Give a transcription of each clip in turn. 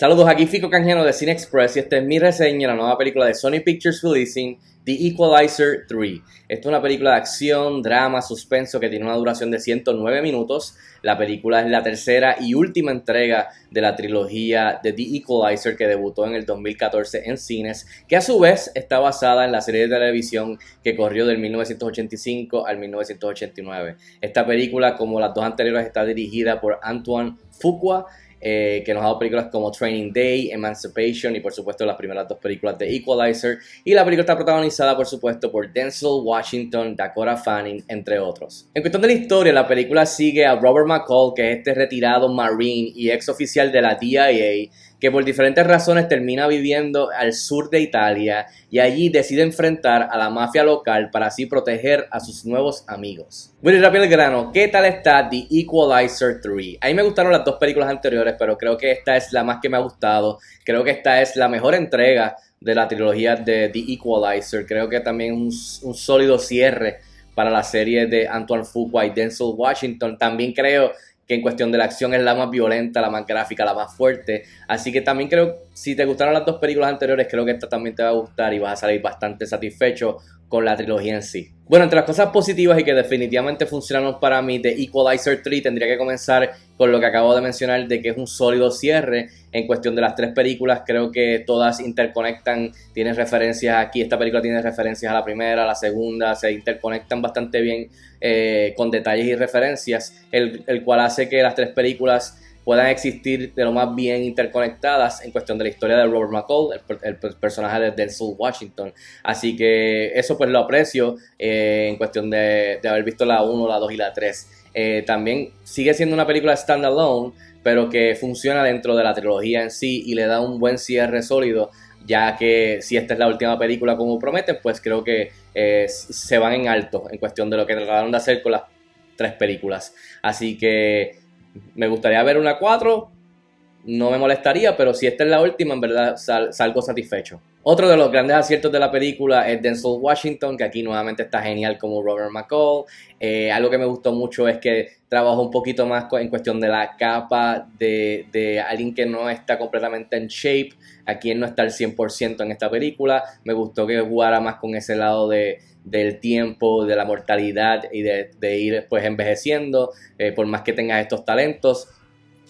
Saludos, aquí Fico Canjeno de Cine Express y esta es mi reseña de la nueva película de Sony Pictures releasing The Equalizer 3. Esta es una película de acción, drama, suspenso que tiene una duración de 109 minutos. La película es la tercera y última entrega de la trilogía de The Equalizer que debutó en el 2014 en cines, que a su vez está basada en la serie de televisión que corrió del 1985 al 1989. Esta película, como las dos anteriores, está dirigida por Antoine Fuqua eh, que nos ha dado películas como Training Day, Emancipation y por supuesto las primeras dos películas de Equalizer. Y la película está protagonizada por supuesto por Denzel Washington, Dakota Fanning, entre otros. En cuestión de la historia, la película sigue a Robert McCall, que es este retirado Marine y ex oficial de la DIA que por diferentes razones termina viviendo al sur de Italia y allí decide enfrentar a la mafia local para así proteger a sus nuevos amigos. Muy rápido el grano, ¿qué tal está The Equalizer 3? A mí me gustaron las dos películas anteriores, pero creo que esta es la más que me ha gustado. Creo que esta es la mejor entrega de la trilogía de The Equalizer. Creo que también un, un sólido cierre para la serie de Antoine Fuqua y Denzel Washington. También creo que en cuestión de la acción es la más violenta, la más gráfica, la más fuerte. Así que también creo, si te gustaron las dos películas anteriores, creo que esta también te va a gustar y vas a salir bastante satisfecho con la trilogía en sí. Bueno, entre las cosas positivas y que definitivamente funcionaron para mí de Equalizer 3, tendría que comenzar con lo que acabo de mencionar de que es un sólido cierre en cuestión de las tres películas. Creo que todas interconectan, tienen referencias aquí, esta película tiene referencias a la primera, a la segunda, se interconectan bastante bien eh, con detalles y referencias, el, el cual hace que las tres películas puedan existir de lo más bien interconectadas en cuestión de la historia de Robert McCall, el, personaje de Denzel Washington. Así que eso pues lo aprecio eh, en cuestión de, haber visto la 1, la 2 y la 3. Eh, también sigue siendo una película standalone, pero que funciona dentro de la trilogía en sí y le da un buen cierre sólido ya que si esta es la última película como prometen, pues creo que eh, se van en alto en cuestión de lo que trataron de hacer con las tres películas. Así que me gustaría ver una 4, no me molestaría, pero si esta es la última, en verdad salgo satisfecho. Otro de los grandes aciertos de la película es Denzel Washington, que aquí nuevamente está genial como Robert McCall. Eh, algo que me gustó mucho es que trabajó un poquito más en cuestión de la capa de, de alguien que no está completamente en shape. Aquí él no está al 100% en esta película. Me gustó que jugara más con ese lado de, del tiempo, de la mortalidad y de, ir pues envejeciendo, eh, por más que tengas estos talentos.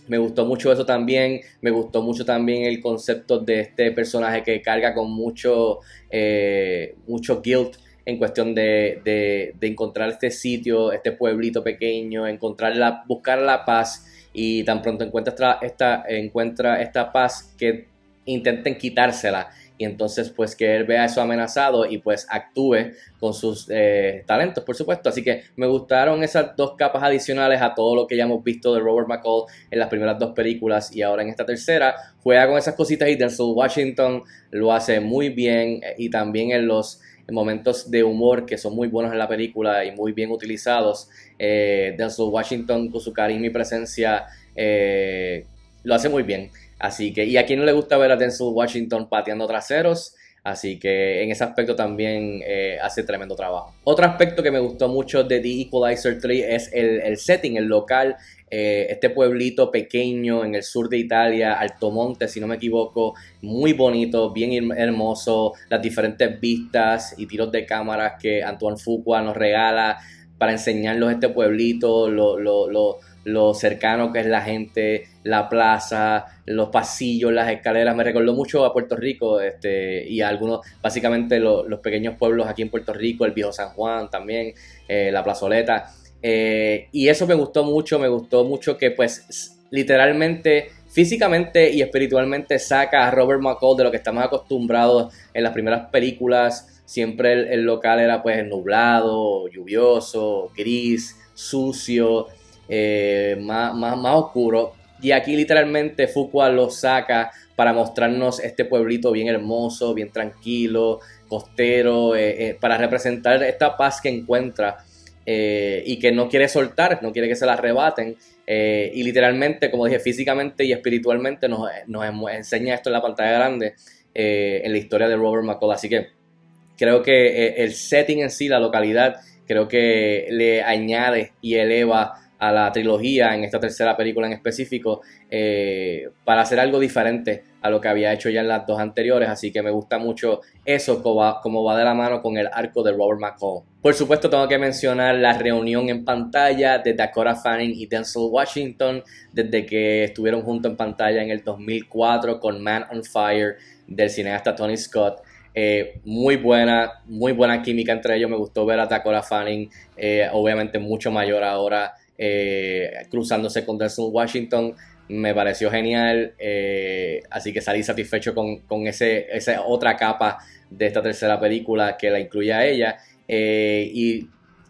Me gustó mucho eso también, me gustó mucho también el concepto de este personaje que carga con mucho, eh, mucho guilt en cuestión de, de, encontrar este sitio, este pueblito pequeño, encontrar la, buscar la paz. Y tan pronto encuentra esta, encuentra esta paz que intenten quitársela y entonces pues que él vea eso amenazado y pues actúe con sus eh, talentos, por supuesto. Así que me gustaron esas dos capas adicionales a todo lo que ya hemos visto de Robert McCall en las primeras dos películas y ahora en esta tercera. Juega con esas cositas y Denzel Washington lo hace muy bien eh, y también en los momentos de humor que son muy buenos en la película y muy bien utilizados. Eh, Denzel Washington con su carisma y presencia eh, lo hace muy bien. Así que, y a no le gusta ver a Denzel Washington pateando traseros, así que en ese aspecto también eh, hace tremendo trabajo. Otro aspecto que me gustó mucho de The Equalizer 3 es el, setting, el local, eh, este pueblito pequeño en el sur de Italia, Altomonte, si no me equivoco, muy bonito, bien hermoso, las diferentes vistas y tiros de cámaras que Antoine Fuqua nos regala para enseñarnos este pueblito, lo, lo lo cercano que es la gente, la plaza, los pasillos, las escaleras. Me recordó mucho a Puerto Rico este, y a algunos, básicamente los pequeños pueblos aquí en Puerto Rico, el viejo San Juan también, eh, la plazoleta. Eh, y eso me gustó mucho, me gustó mucho que pues literalmente físicamente y espiritualmente saca a Robert McCall de lo que estamos acostumbrados en las primeras películas. Siempre el, el local era pues nublado, lluvioso, gris, sucio, eh, más, más, oscuro. Y aquí literalmente Fuqua lo saca para mostrarnos este pueblito bien hermoso, bien tranquilo, costero, eh, eh, para representar esta paz que encuentra y que no quiere soltar, no quiere que se la arrebaten. y literalmente, como dije, físicamente y espiritualmente nos, nos enseña esto en la pantalla grande en la historia de Robert McCall. Así que creo que el setting en sí, la localidad, creo que le añade y eleva a la trilogía en esta tercera película en específico eh, para hacer algo diferente a lo que había hecho ya en las dos anteriores, así que me gusta mucho eso como va, de la mano con el arco de Robert McCall. Por supuesto tengo que mencionar la reunión en pantalla de Dakota Fanning y Denzel Washington desde que estuvieron juntos en pantalla en el 2004 con Man on Fire del cineasta Tony Scott. Eh, muy buena, muy buena química entre ellos. Me gustó ver a Dakota Fanning, eh, obviamente mucho mayor ahora, eh, cruzándose con Denzel Washington. Me pareció genial, así que salí satisfecho con, con ese, esa otra capa de esta tercera película que la incluye a ella. y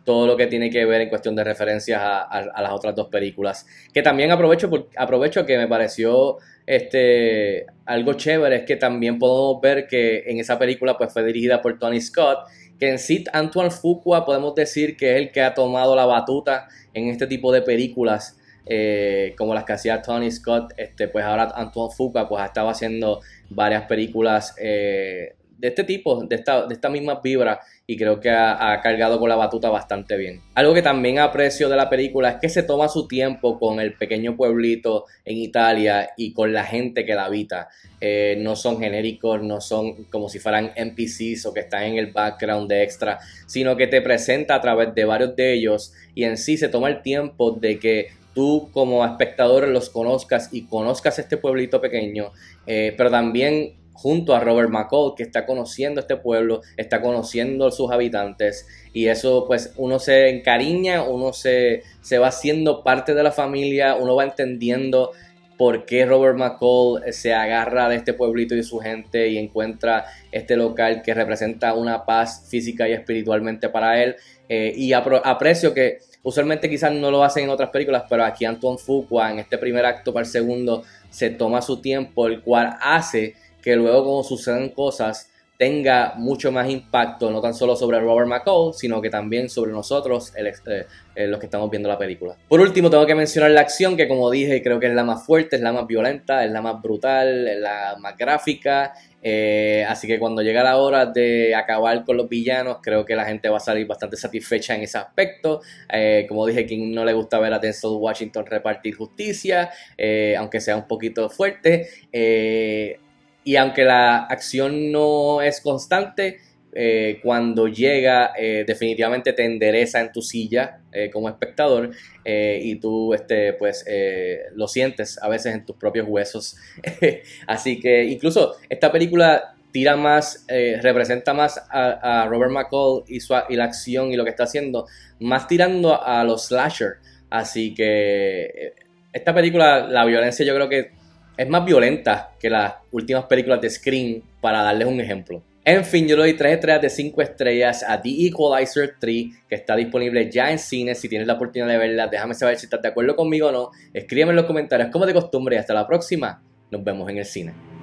todo lo que tiene que ver en cuestión de referencias a, las otras dos películas. Que también aprovecho, aprovecho que me pareció este, algo chévere, es que también podemos ver que en esa película pues, fue dirigida por Tony Scott, que en sí Antoine Fuqua podemos decir que es el que ha tomado la batuta en este tipo de películas. Eh, como las que hacía Tony Scott, este, pues ahora Antoine Fuqua pues ha estado haciendo varias películas eh, de este tipo, de esta, de esta misma vibra, y creo que ha, cargado con la batuta bastante bien. Algo que también aprecio de la película es que se toma su tiempo con el pequeño pueblito en Italia y con la gente que la habita. Eh, no son genéricos, no son como si fueran NPCs o que están en el background de extra, sino que te presenta a través de varios de ellos y en sí se toma el tiempo de que tú como espectador los conozcas y conozcas este pueblito pequeño, eh, pero también junto a Robert McCall, que está conociendo este pueblo, está conociendo a sus habitantes, y eso pues uno se encariña, uno se, se va haciendo parte de la familia, uno va entendiendo por qué Robert McCall se agarra de este pueblito y su gente y encuentra este local que representa una paz física y espiritualmente para él. Eh, y aprecio que usualmente quizás no lo hacen en otras películas, pero aquí Antoine Fuqua en este primer acto para el segundo se toma su tiempo, el cual hace que luego como sucedan cosas tenga mucho más impacto, no tan solo sobre Robert McCall, sino que también sobre nosotros, eh, eh, los que estamos viendo la película. Por último, tengo que mencionar la acción, que como dije, creo que es la más fuerte, es la más violenta, es la más brutal, es la más gráfica. Eh, así que cuando llega la hora de acabar con los villanos, creo que la gente va a salir bastante satisfecha en ese aspecto. como dije, quien no le gusta ver a Denzel Washington repartir justicia, aunque sea un poquito fuerte. Y aunque la acción no es constante, eh, cuando llega eh, definitivamente te endereza en tu silla eh, como espectador y tú este, pues, lo sientes a veces en tus propios huesos. Así que incluso esta película tira más, representa más a, Robert McCall y, su, y la acción y lo que está haciendo, más tirando a los slasher. Así que esta película, la violencia yo creo que es más violenta que las últimas películas de Scream, para darles un ejemplo. En fin, yo le doy 3 estrellas de 5 estrellas a The Equalizer 3, que está disponible ya en cine. Si tienes la oportunidad de verla, déjame saber si estás de acuerdo conmigo o no. Escríbeme en los comentarios como de costumbre y hasta la próxima. Nos vemos en el cine.